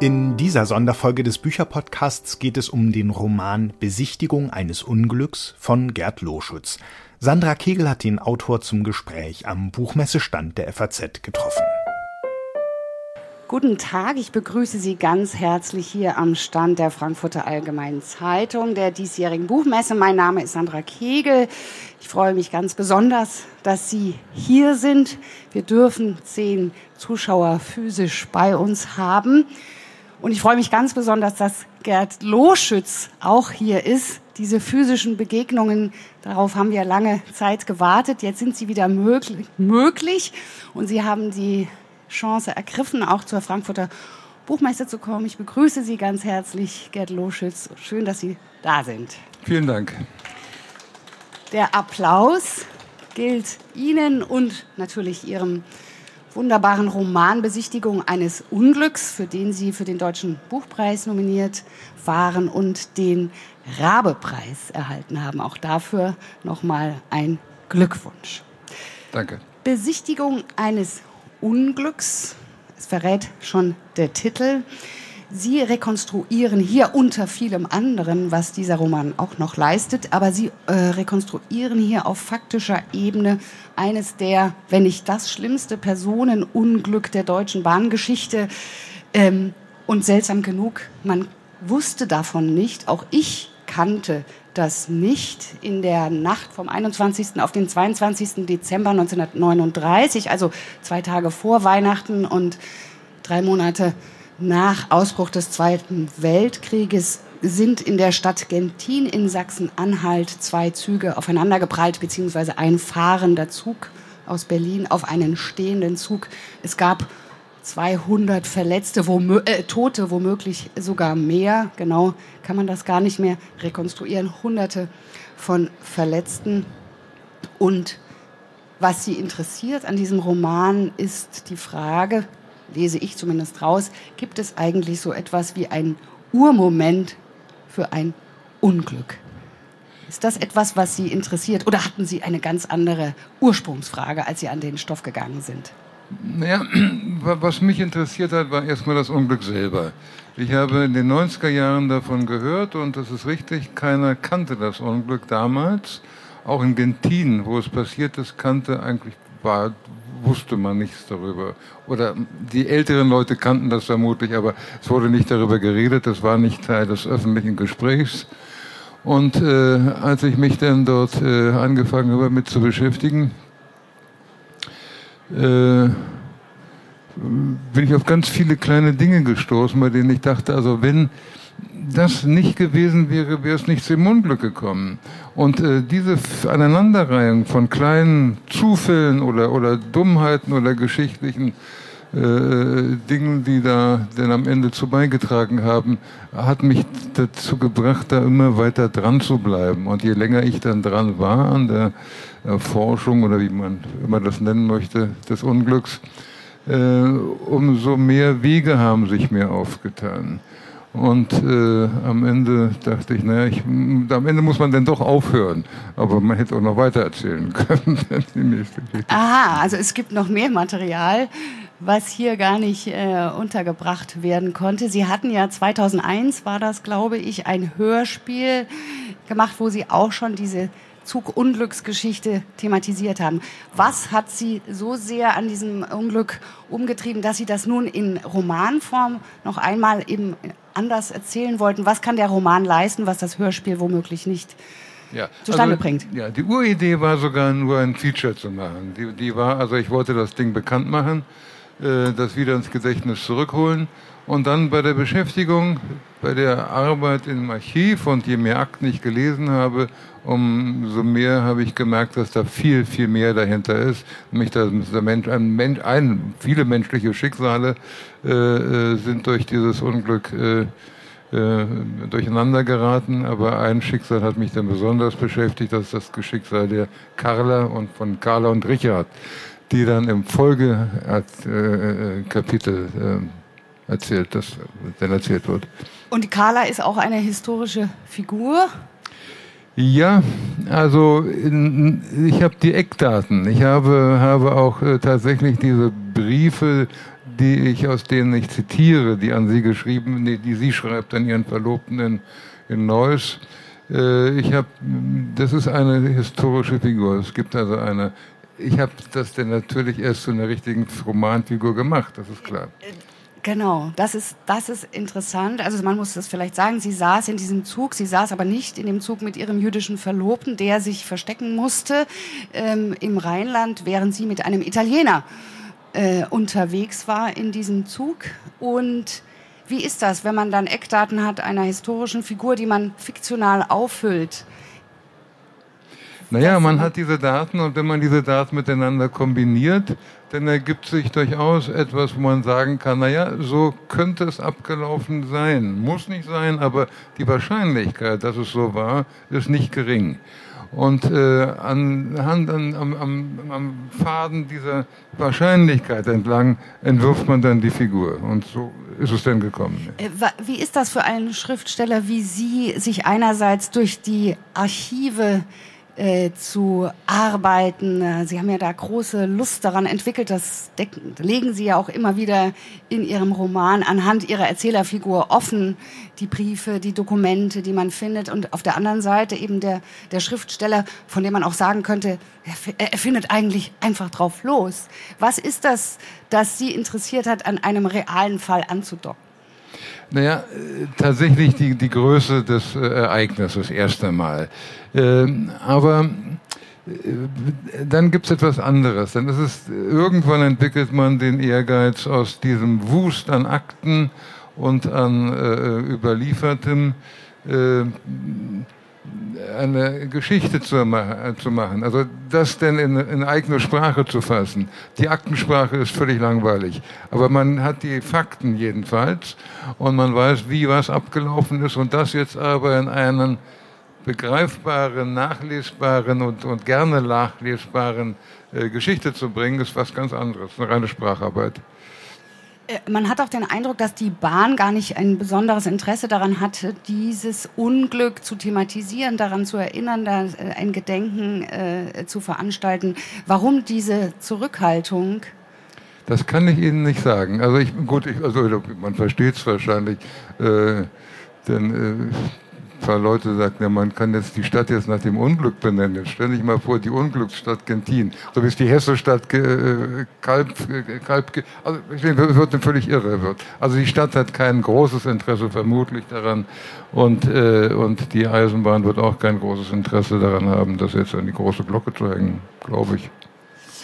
In dieser Sonderfolge des Bücherpodcasts geht es um den Roman Besichtigung eines Unglücks von Gerd Loschütz. Sandra Kegel hat den Autor zum Gespräch am Buchmessestand der FAZ getroffen. Guten Tag, ich begrüße Sie ganz herzlich hier am Stand der Frankfurter Allgemeinen Zeitung der diesjährigen Buchmesse. Mein Name ist Sandra Kegel. Ich freue mich ganz besonders, dass Sie hier sind. Wir dürfen zehn Zuschauer physisch bei uns haben. Und ich freue mich ganz besonders, dass Gerd Loschütz auch hier ist. Diese physischen Begegnungen, darauf haben wir lange Zeit gewartet. Jetzt sind sie wieder möglich. Und Sie haben die Chance ergriffen, auch zur Frankfurter Buchmesse zu kommen. Ich begrüße Sie ganz herzlich, Gerd Loschütz. Schön, dass Sie da sind. Vielen Dank. Der Applaus gilt Ihnen und natürlich Ihrem wunderbaren Roman Besichtigung eines Unglücks, für den Sie für den Deutschen Buchpreis nominiert waren und den Rabe-Preis erhalten haben. Auch dafür nochmal ein Glückwunsch. Danke. Besichtigung eines Unglücks, es verrät schon der Titel. Sie rekonstruieren hier unter vielem anderen, was dieser Roman auch noch leistet, aber Sie äh, rekonstruieren hier auf faktischer Ebene eines der, wenn nicht das schlimmste Personenunglück der deutschen Bahngeschichte. Ähm, und seltsam genug, man wusste davon nicht, auch ich kannte das nicht in der Nacht vom 21. auf den 22. Dezember 1939, also zwei Tage vor Weihnachten und drei Monate nach Ausbruch des Zweiten Weltkrieges sind in der Stadt Gentin in Sachsen-Anhalt zwei Züge aufeinandergeprallt, beziehungsweise ein fahrender Zug aus Berlin auf einen stehenden Zug. Es gab 200 Verletzte, womö äh, Tote, womöglich sogar mehr. Genau kann man das gar nicht mehr rekonstruieren. Hunderte von Verletzten. Und was Sie interessiert an diesem Roman ist die Frage, lese ich zumindest raus, gibt es eigentlich so etwas wie ein Urmoment für ein Unglück? Ist das etwas, was Sie interessiert oder hatten Sie eine ganz andere Ursprungsfrage, als Sie an den Stoff gegangen sind? Naja, was mich interessiert hat, war erstmal das Unglück selber. Ich habe in den 90er Jahren davon gehört und das ist richtig, keiner kannte das Unglück damals. Auch in Gentin, wo es passiert ist, kannte eigentlich, war, wusste man nichts darüber. Oder die älteren Leute kannten das vermutlich, aber es wurde nicht darüber geredet, das war nicht Teil des öffentlichen Gesprächs. Und äh, als ich mich dann dort äh, angefangen habe, mit zu beschäftigen, äh, bin ich auf ganz viele kleine Dinge gestoßen, bei denen ich dachte, also wenn das nicht gewesen wäre, wäre es nicht zum Unglück gekommen. Und äh, diese Aneinanderreihung von kleinen Zufällen oder, oder Dummheiten oder geschichtlichen äh, Dingen, die da denn am Ende zu beigetragen haben, hat mich dazu gebracht, da immer weiter dran zu bleiben. Und je länger ich dann dran war an der Erforschung oder wie man immer das nennen möchte, des Unglücks, äh, umso mehr Wege haben sich mir aufgetan. Und äh, am Ende dachte ich, naja, ich, am Ende muss man dann doch aufhören. Aber man hätte auch noch weiter erzählen können. Aha, also es gibt noch mehr Material, was hier gar nicht äh, untergebracht werden konnte. Sie hatten ja 2001, war das, glaube ich, ein Hörspiel gemacht, wo Sie auch schon diese Zugunglücksgeschichte thematisiert haben. Was hat Sie so sehr an diesem Unglück umgetrieben, dass Sie das nun in Romanform noch einmal eben anders erzählen wollten? Was kann der Roman leisten, was das Hörspiel womöglich nicht ja. zustande also, bringt? Ja, die Uridee war sogar nur ein Feature zu machen. Die, die war, also ich wollte das Ding bekannt machen, äh, das wieder ins Gedächtnis zurückholen und dann bei der Beschäftigung, bei der Arbeit im Archiv und je mehr Akten ich gelesen habe, umso mehr habe ich gemerkt, dass da viel, viel mehr dahinter ist. Nämlich, dass der Mensch, ein Mensch, ein, viele menschliche Schicksale äh, äh sind durch dieses Unglück äh, äh, durcheinander geraten. Aber ein Schicksal hat mich dann besonders beschäftigt, das ist das Schicksal der Carla und von Carla und Richard, die dann im Folgekapitel äh, äh, erzählt, das dann erzählt wird. Und Carla ist auch eine historische Figur? Ja, also in, ich habe die Eckdaten. Ich habe, habe auch äh, tatsächlich diese Briefe, die ich, aus denen ich zitiere, die an sie geschrieben, die, die sie schreibt an ihren Verlobten in, in Neuss. Äh, ich habe, das ist eine historische Figur. Es gibt also eine, ich habe das denn natürlich erst zu einer richtigen Romanfigur gemacht, das ist klar. Genau, das ist, das ist interessant. Also man muss das vielleicht sagen, sie saß in diesem Zug, sie saß aber nicht in dem Zug mit ihrem jüdischen Verlobten, der sich verstecken musste ähm, im Rheinland, während sie mit einem Italiener äh, unterwegs war in diesem Zug. Und wie ist das, wenn man dann Eckdaten hat einer historischen Figur, die man fiktional auffüllt? Naja, man hat diese Daten und wenn man diese Daten miteinander kombiniert, dann ergibt sich durchaus etwas, wo man sagen kann, naja, so könnte es abgelaufen sein. Muss nicht sein, aber die Wahrscheinlichkeit, dass es so war, ist nicht gering. Und äh, anhand an, am, am, am Faden dieser Wahrscheinlichkeit entlang entwirft man dann die Figur. Und so ist es denn gekommen. Äh, wie ist das für einen Schriftsteller wie Sie, sich einerseits durch die Archive äh, zu arbeiten. Äh, Sie haben ja da große Lust daran entwickelt. Das legen Sie ja auch immer wieder in Ihrem Roman anhand Ihrer Erzählerfigur offen. Die Briefe, die Dokumente, die man findet. Und auf der anderen Seite eben der, der Schriftsteller, von dem man auch sagen könnte, er, er findet eigentlich einfach drauf los. Was ist das, das Sie interessiert hat, an einem realen Fall anzudocken? Naja, äh, tatsächlich die, die Größe des äh, Ereignisses erst einmal. Ähm, aber äh, dann gibt es etwas anderes. Dann ist es, irgendwann entwickelt man den Ehrgeiz aus diesem Wust an Akten und an äh, Überliefertem äh, eine Geschichte zu, zu, machen. Also das denn in, in eigene Sprache zu fassen. Die Aktensprache ist völlig langweilig. Aber man hat die Fakten jedenfalls und man weiß, wie was abgelaufen ist und das jetzt aber in einen begreifbaren, nachlesbaren und, und gerne nachlesbaren äh, Geschichte zu bringen, ist was ganz anderes. Eine reine Spracharbeit. Äh, man hat auch den Eindruck, dass die Bahn gar nicht ein besonderes Interesse daran hatte, dieses Unglück zu thematisieren, daran zu erinnern, da äh, ein Gedenken äh, zu veranstalten. Warum diese Zurückhaltung? Das kann ich Ihnen nicht sagen. Also ich, gut, ich, also man versteht es wahrscheinlich, äh, denn äh, paar Leute sagten, ja, man kann jetzt die Stadt jetzt nach dem Unglück benennen. Jetzt stell dich mal vor, die Unglücksstadt Gentin. So wie es die Hessestadt äh, Kalb, äh, Kalb, also ich denke, wird völlig irre wird. Also die Stadt hat kein großes Interesse vermutlich daran und, äh, und die Eisenbahn wird auch kein großes Interesse daran haben, das jetzt an die große Glocke zu hängen, glaube ich.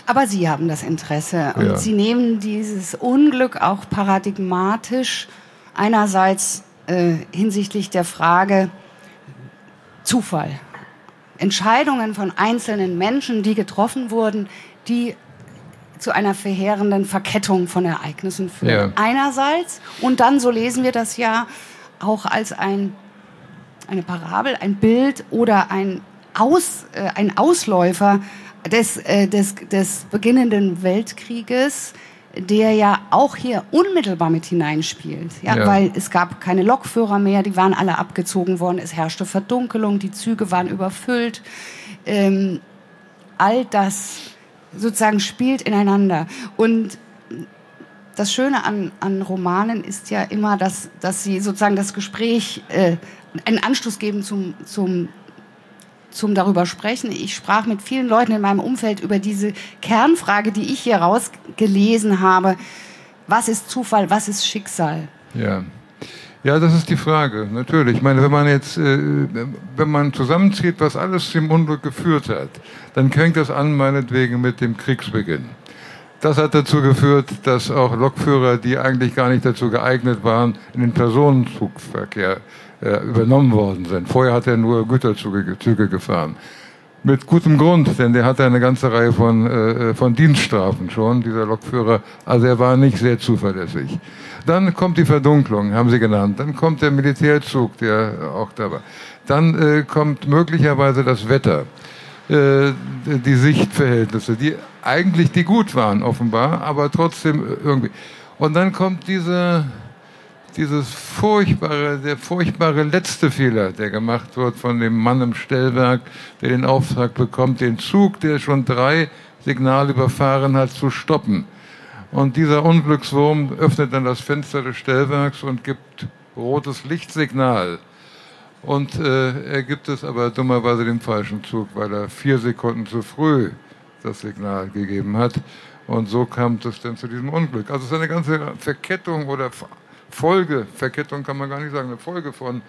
Aber Sie haben das Interesse und ja. Sie nehmen dieses Unglück auch paradigmatisch einerseits äh, hinsichtlich der Frage, Zufall. Entscheidungen von einzelnen Menschen, die getroffen wurden, die zu einer verheerenden Verkettung von Ereignissen führen. Ja. Einerseits und dann, so lesen wir das ja, auch als ein, eine Parabel, ein Bild oder ein, Aus, äh, ein Ausläufer des, äh, des, des beginnenden Weltkrieges, der ja auch hier unmittelbar mit hineinspielt. Ja, ja, Weil es gab keine Lokführer mehr, die waren alle abgezogen worden, es herrschte Verdunkelung, die Züge waren überfüllt. Ähm, all das sozusagen spielt ineinander. Und das Schöne an, an Romanen ist ja immer, dass, dass sie sozusagen das Gespräch äh, einen Anstoß geben zum, zum zum darüber sprechen. Ich sprach mit vielen Leuten in meinem Umfeld über diese Kernfrage, die ich hier rausgelesen habe. Was ist Zufall? Was ist Schicksal? Ja. Ja, das ist die Frage, natürlich. Ich meine, wenn man jetzt, äh, wenn man zusammenzieht, was alles zum Unglück geführt hat, dann fängt das an, meinetwegen, mit dem Kriegsbeginn. Das hat dazu geführt, dass auch Lokführer, die eigentlich gar nicht dazu geeignet waren, in den Personenzugverkehr äh, übernommen worden sind. Vorher hat er nur Güterzüge Züge gefahren. Mit gutem Grund, denn der hatte eine ganze Reihe von, äh, von Dienststrafen schon, dieser Lokführer. Also er war nicht sehr zuverlässig. Dann kommt die Verdunklung, haben sie genannt. Dann kommt der Militärzug, der auch da war. Dann äh, kommt möglicherweise das Wetter, äh, die Sichtverhältnisse, die eigentlich die gut waren offenbar, aber trotzdem irgendwie. Und dann kommt diese dieses furchtbare, der furchtbare letzte Fehler, der gemacht wird von dem Mann im Stellwerk, der den Auftrag bekommt, den Zug, der schon drei Signale überfahren hat, zu stoppen. Und dieser Unglückswurm öffnet dann das Fenster des Stellwerks und gibt rotes Lichtsignal. Und äh, er gibt es aber dummerweise den falschen Zug, weil er vier Sekunden zu früh das Signal gegeben hat. Und so kam es dann zu diesem Unglück. Also es ist eine ganze Verkettung oder Folge, Verkettung kann man gar nicht sagen, eine Folge von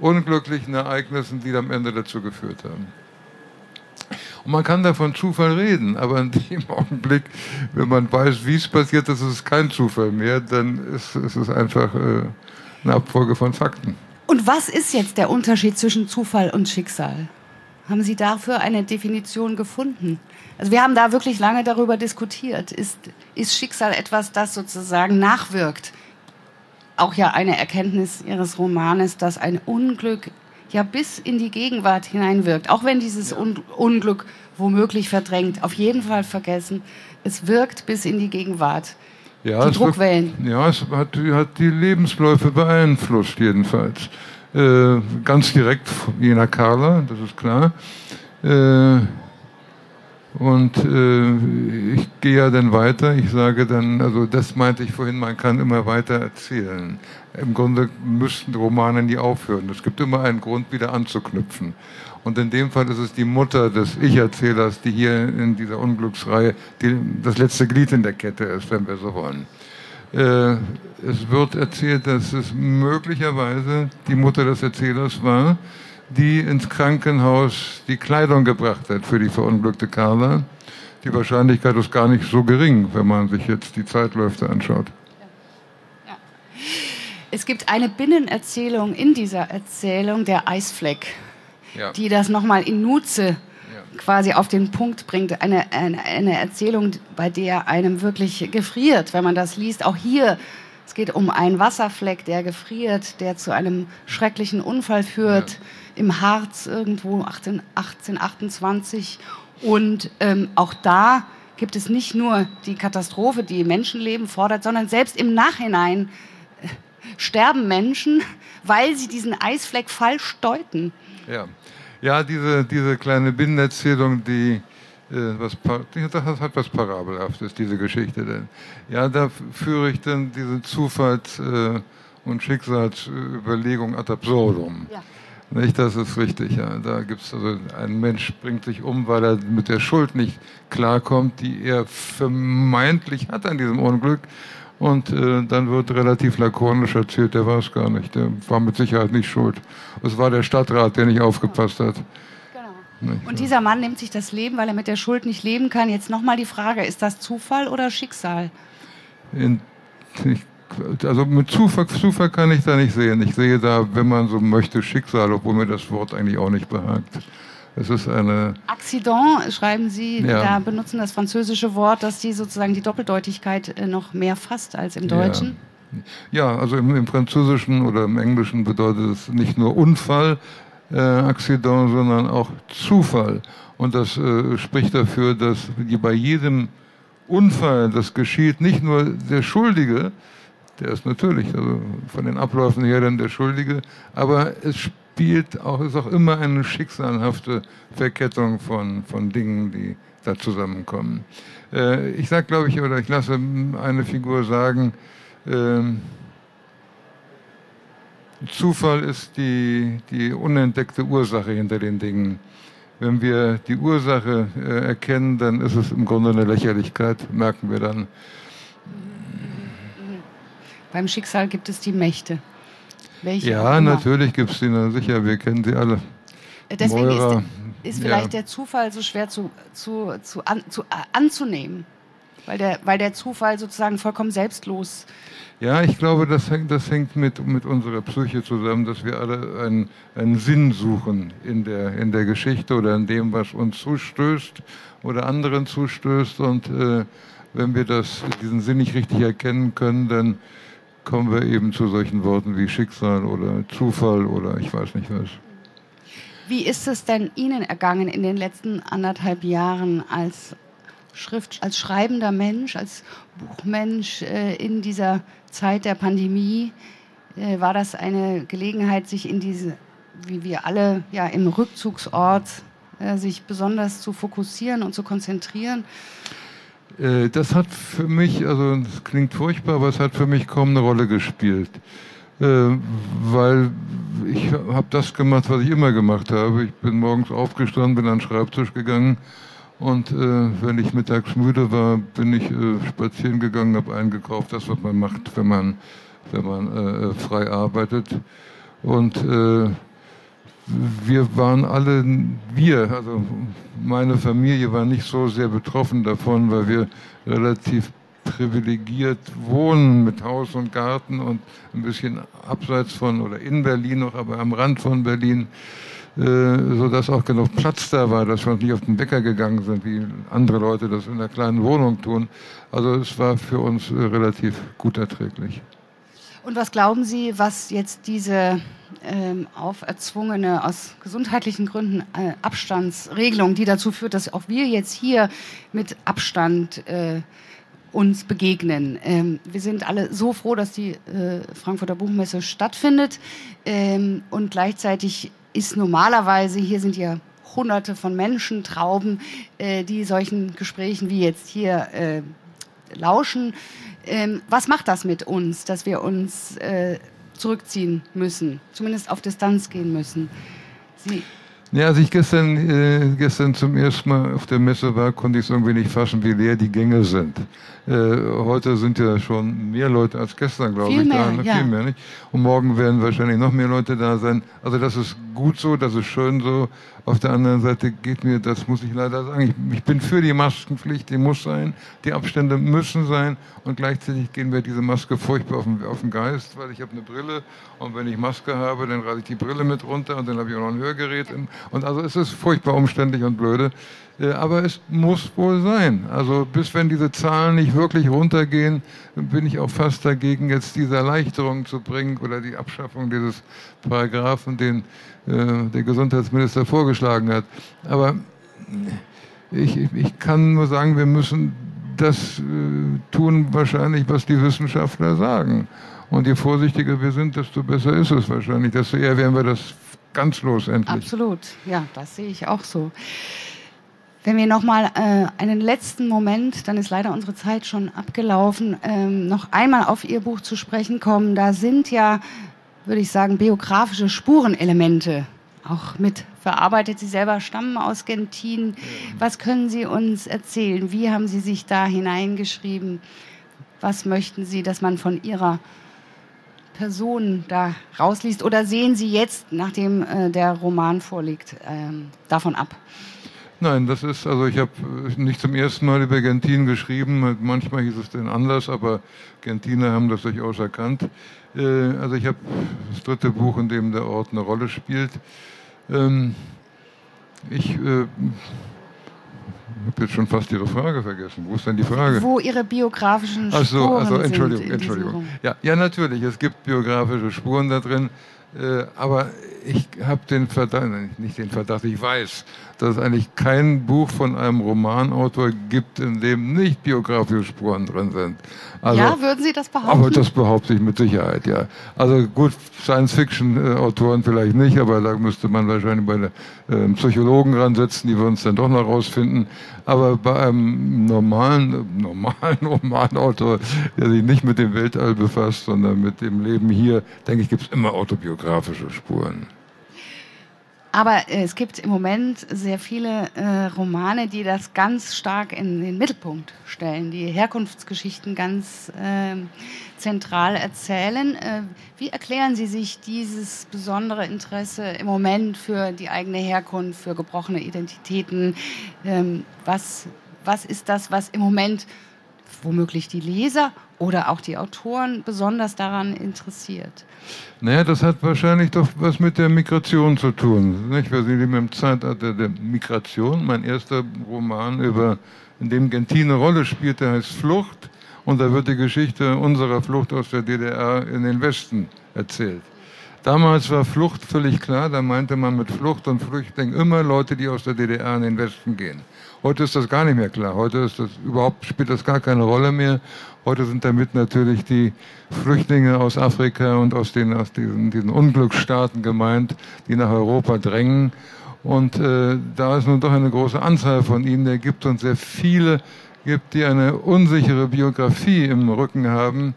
unglücklichen Ereignissen, die am Ende dazu geführt haben. Und man kann da von Zufall reden, aber in dem Augenblick, wenn man weiß, wie es passiert ist, ist es kein Zufall mehr, dann ist, ist es einfach äh, eine Abfolge von Fakten. Und was ist jetzt der Unterschied zwischen Zufall und Schicksal? Haben Sie dafür eine Definition gefunden? Also wir haben da wirklich lange darüber diskutiert. Ist, ist Schicksal etwas, das sozusagen nachwirkt? Auch ja eine Erkenntnis Ihres Romanes, dass ein Unglück ja bis in die Gegenwart hineinwirkt. Auch wenn dieses Un Unglück womöglich verdrängt, auf jeden Fall vergessen. Es wirkt bis in die Gegenwart. Ja, die Druckwellen. Wird, ja, es hat, hat, die Lebensläufe beeinflusst jedenfalls. Äh, ganz direkt jener Carla, das ist klar. Äh, und äh, ich gehe ja dann weiter. Ich sage dann, also das meinte ich vorhin, man kann immer weiter erzählen. Im Grunde müssten Romane nie aufhören. Es gibt immer einen Grund, wieder anzuknüpfen. Und in dem Fall ist es die Mutter des Ich-Erzählers, die hier in dieser Unglücksreihe die, das letzte Glied in der Kette ist, wenn wir so wollen. Äh, es wird erzählt, dass es möglicherweise die Mutter des Erzählers war, die ins Krankenhaus die Kleidung gebracht hat für die verunglückte Carla. Die Wahrscheinlichkeit ist gar nicht so gering, wenn man sich jetzt die Zeitläufe anschaut. Ja. Es gibt eine Binnenerzählung in dieser Erzählung, der Eisfleck, ja. die das nochmal in Nutze quasi auf den Punkt bringt. Eine, eine, eine Erzählung, bei der einem wirklich gefriert, wenn man das liest. Auch hier es geht um einen Wasserfleck, der gefriert, der zu einem schrecklichen Unfall führt. Ja im Harz irgendwo 18, 1828. Und ähm, auch da gibt es nicht nur die Katastrophe, die Menschenleben fordert, sondern selbst im Nachhinein sterben Menschen, weil sie diesen Eisfleck falsch deuten. Ja, ja diese, diese kleine Binnenerzählung, die, äh, was, das hat was Parabelhaftes, diese Geschichte. Denn. Ja, da führe ich dann diese Zufalls- äh, und Schicksalsüberlegung ad absurdum. Ja. Nicht, das ist richtig, ja. Da gibt's also, ein Mensch bringt sich um, weil er mit der Schuld nicht klarkommt, die er vermeintlich hat an diesem Unglück. Und äh, dann wird relativ lakonisch erzählt, der war es gar nicht. Der war mit Sicherheit nicht schuld. Es war der Stadtrat, der nicht aufgepasst hat. Genau. Und dieser Mann nimmt sich das Leben, weil er mit der Schuld nicht leben kann. Jetzt nochmal die Frage, ist das Zufall oder Schicksal? In, ich also mit Zufall, Zufall kann ich da nicht sehen. Ich sehe da, wenn man so möchte, Schicksal, obwohl mir das Wort eigentlich auch nicht behagt. Es ist eine. Accident, schreiben Sie, ja. da benutzen das französische Wort, dass die sozusagen die Doppeldeutigkeit äh, noch mehr fasst als im Deutschen. Ja, ja also im, im, Französischen oder im Englischen bedeutet es nicht nur Unfall, äh, Accident, sondern auch Zufall. Und das äh, spricht dafür, dass bei jedem Unfall, das geschieht, nicht nur der Schuldige, der ist natürlich also von den Abläufen her dann der Schuldige, aber es spielt auch, ist auch immer eine schicksalhafte Verkettung von, von Dingen, die da zusammenkommen. Äh, ich sage, glaube ich, oder ich lasse eine Figur sagen, äh, Zufall ist die, die unentdeckte Ursache hinter den Dingen. Wenn wir die Ursache äh, erkennen, dann ist es im Grunde eine Lächerlichkeit, merken wir dann. Beim Schicksal gibt es die Mächte. Welche ja, natürlich gibt es die, na sicher, wir kennen sie alle. Deswegen Moira, ist, ist, vielleicht ja. der Zufall so schwer zu, zu, zu, an, zu, äh, anzunehmen, weil der, weil der Zufall sozusagen vollkommen selbstlos ja, ich glaube, das hängt, das hängt mit, mit unserer Psyche zusammen, dass wir alle einen, einen Sinn suchen in der, in der Geschichte oder in dem, was uns zustößt oder anderen zustößt. Und äh, wenn wir das, diesen Sinn nicht richtig erkennen können, dann kommen wir eben zu solchen Worten wie Schicksal oder Zufall oder ich weiß nicht was. Wie ist es denn Ihnen ergangen in den letzten anderthalb Jahren als Schrift, als schreibender Mensch, als Buchmensch äh, in dieser Zeit der Pandemie? Äh, war das eine Gelegenheit, sich in diese, wie wir alle ja im Rückzugsort, äh, sich besonders zu fokussieren und zu konzentrieren? Äh, das hat für mich, also das klingt furchtbar, aber es hat für mich kaum eine Rolle gespielt. Äh, weil ich habe das gemacht, was ich immer gemacht habe. Ich bin morgens aufgestanden, bin an den Schreibtisch gegangen und äh, wenn ich mittags müde war, bin ich spazieren gegangen, habe eingekauft, das was man macht, wenn man wenn man frei arbeitet und wir waren alle, wir, also meine Familie war nicht so sehr betroffen davon, weil wir relativ privilegiert wohnen mit Haus und Garten und ein bisschen abseits von oder in Berlin noch, aber am Rand von Berlin, äh, so dass auch genug Platz da war, dass wir uns nicht auf den Bäcker gegangen sind, wie andere Leute das in einer kleinen Wohnung tun. Also es war für uns äh, relativ gut erträglich. Und was glauben Sie, was jetzt diese ähm, auferzwungene, aus gesundheitlichen Gründen äh, Abstandsregelung, die dazu führt, dass auch wir jetzt hier mit Abstand äh, uns begegnen. Ähm, wir sind alle so froh, dass die äh, Frankfurter Buchmesse stattfindet. Ähm, und gleichzeitig ist normalerweise, hier sind ja hunderte von Menschen, Trauben, äh, die solchen Gesprächen wie jetzt hier äh, lauschen. Ähm, was macht das mit uns, dass wir uns äh, zurückziehen müssen, zumindest auf Distanz gehen müssen? Sie ja, als ich gestern, äh, gestern zum ersten Mal auf der Messe war, konnte ich es irgendwie nicht fassen, wie leer die Gänge sind. Äh, heute sind ja schon mehr Leute als gestern, glaube ich, mehr, da. Ja. Viel mehr, nicht? Und morgen werden wahrscheinlich noch mehr Leute da sein. Also das ist gut so, das ist schön so. Auf der anderen Seite geht mir, das muss ich leider sagen, ich, ich bin für die Maskenpflicht, die muss sein, die Abstände müssen sein und gleichzeitig gehen wir diese Maske furchtbar auf den, auf den Geist, weil ich habe eine Brille und wenn ich Maske habe, dann rate ich die Brille mit runter und dann habe ich auch noch ein Hörgerät. Im, und also es ist furchtbar umständlich und blöde. Äh, aber es muss wohl sein. Also bis wenn diese Zahlen nicht wirklich runtergehen, bin ich auch fast dagegen, jetzt diese Erleichterung zu bringen oder die Abschaffung dieses Paragraphen, den äh, der Gesundheitsminister vorgeschlagen hat. Aber ich, ich kann nur sagen, wir müssen das äh, tun wahrscheinlich, was die Wissenschaftler sagen. Und je vorsichtiger wir sind, desto besser ist es wahrscheinlich. Desto eher werden wir das ganz los endlich. Absolut, ja, das sehe ich auch so. Wenn wir noch mal äh, einen letzten Moment, dann ist leider unsere Zeit schon abgelaufen, ähm, noch einmal auf Ihr Buch zu sprechen kommen. Da sind ja, würde ich sagen, biografische Spurenelemente auch mit verarbeitet. Sie selber stammen aus Gentin. Was können Sie uns erzählen? Wie haben Sie sich da hineingeschrieben? Was möchten Sie, dass man von Ihrer Person da rausliest? Oder sehen Sie jetzt, nachdem äh, der Roman vorliegt, ähm, davon ab? Nein, das ist, also ich habe nicht zum ersten Mal über Gentin geschrieben, manchmal hieß es denn anders, aber Gentiner haben das durchaus erkannt. Äh, also ich habe das dritte Buch, in dem der Ort eine Rolle spielt. Ähm, ich äh, habe jetzt schon fast Ihre Frage vergessen. Wo ist denn die Frage? Wo Ihre biografischen Spuren Ach so, also Entschuldigung, sind Entschuldigung. Ja, ja, natürlich, es gibt biografische Spuren da drin. Äh, aber ich habe den Verdacht, nicht den Verdacht, ich weiß, dass es eigentlich kein Buch von einem Romanautor gibt, in dem nicht biografische Spuren drin sind. Also, ja, würden Sie das behaupten? Aber das behaupte ich mit Sicherheit, ja. Also gut, Science-Fiction-Autoren vielleicht nicht, aber da müsste man wahrscheinlich bei äh, Psychologen ransetzen, die wir uns dann doch noch rausfinden. Aber bei einem normalen, normalen Romanautor, der sich nicht mit dem Weltall befasst, sondern mit dem Leben hier, denke ich, gibt es immer autobiografische Spuren. Aber äh, es gibt im Moment sehr viele äh, Romane, die das ganz stark in den Mittelpunkt stellen, die Herkunftsgeschichten ganz äh, zentral erzählen. Äh, wie erklären Sie sich dieses besondere Interesse im Moment für die eigene Herkunft, für gebrochene Identitäten? Ähm, was, was ist das, was im Moment womöglich die Leser oder auch die Autoren besonders daran interessiert? Naja, das hat wahrscheinlich doch was mit der Migration zu tun. Nicht? Wir sind im Zeitalter der Migration. Mein erster Roman, über, in dem Gentin eine Rolle spielte, heißt Flucht. Und da wird die Geschichte unserer Flucht aus der DDR in den Westen erzählt. Damals war Flucht völlig klar, da meinte man mit Flucht und Flüchtling immer Leute, die aus der DDR in den Westen gehen. Heute ist das gar nicht mehr klar. Heute ist das überhaupt spielt das gar keine Rolle mehr. Heute sind damit natürlich die Flüchtlinge aus Afrika und aus den aus diesen, diesen Unglücksstaaten gemeint, die nach Europa drängen. Und äh, da es nun doch eine große Anzahl von ihnen der gibt und sehr viele gibt, die eine unsichere Biografie im Rücken haben.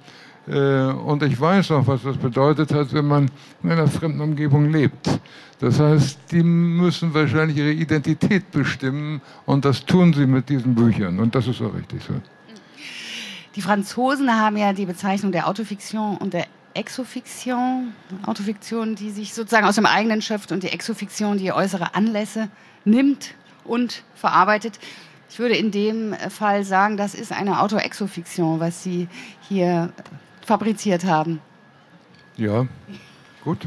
Äh, und ich weiß auch, was das bedeutet hat, wenn man in einer fremden Umgebung lebt. Das heißt, die müssen wahrscheinlich ihre Identität bestimmen und das tun sie mit diesen Büchern. Und das ist auch richtig so. Die Franzosen haben ja die Bezeichnung der Autofiktion und der Exofiktion, Autofiktion, die sich sozusagen aus dem eigenen schöpft und die Exofiktion, die äußere Anlässe nimmt und verarbeitet. Ich würde in dem Fall sagen, das ist eine Autoexofiktion, was Sie hier fabriziert haben. Ja, gut.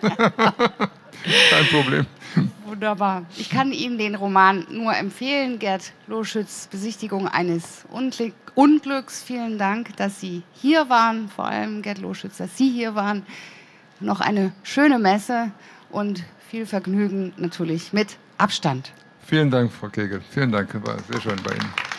Kein Problem. Wunderbar. Ich kann Ihnen den Roman nur empfehlen. Gerd Loschütz, Besichtigung eines Unglücks. Vielen Dank, dass Sie hier waren. Vor allem Gerd Loschütz, dass Sie hier waren. Noch eine schöne Messe und viel Vergnügen natürlich mit Abstand. Vielen Dank, Frau Kegel. Vielen Dank. War sehr schön bei Ihnen.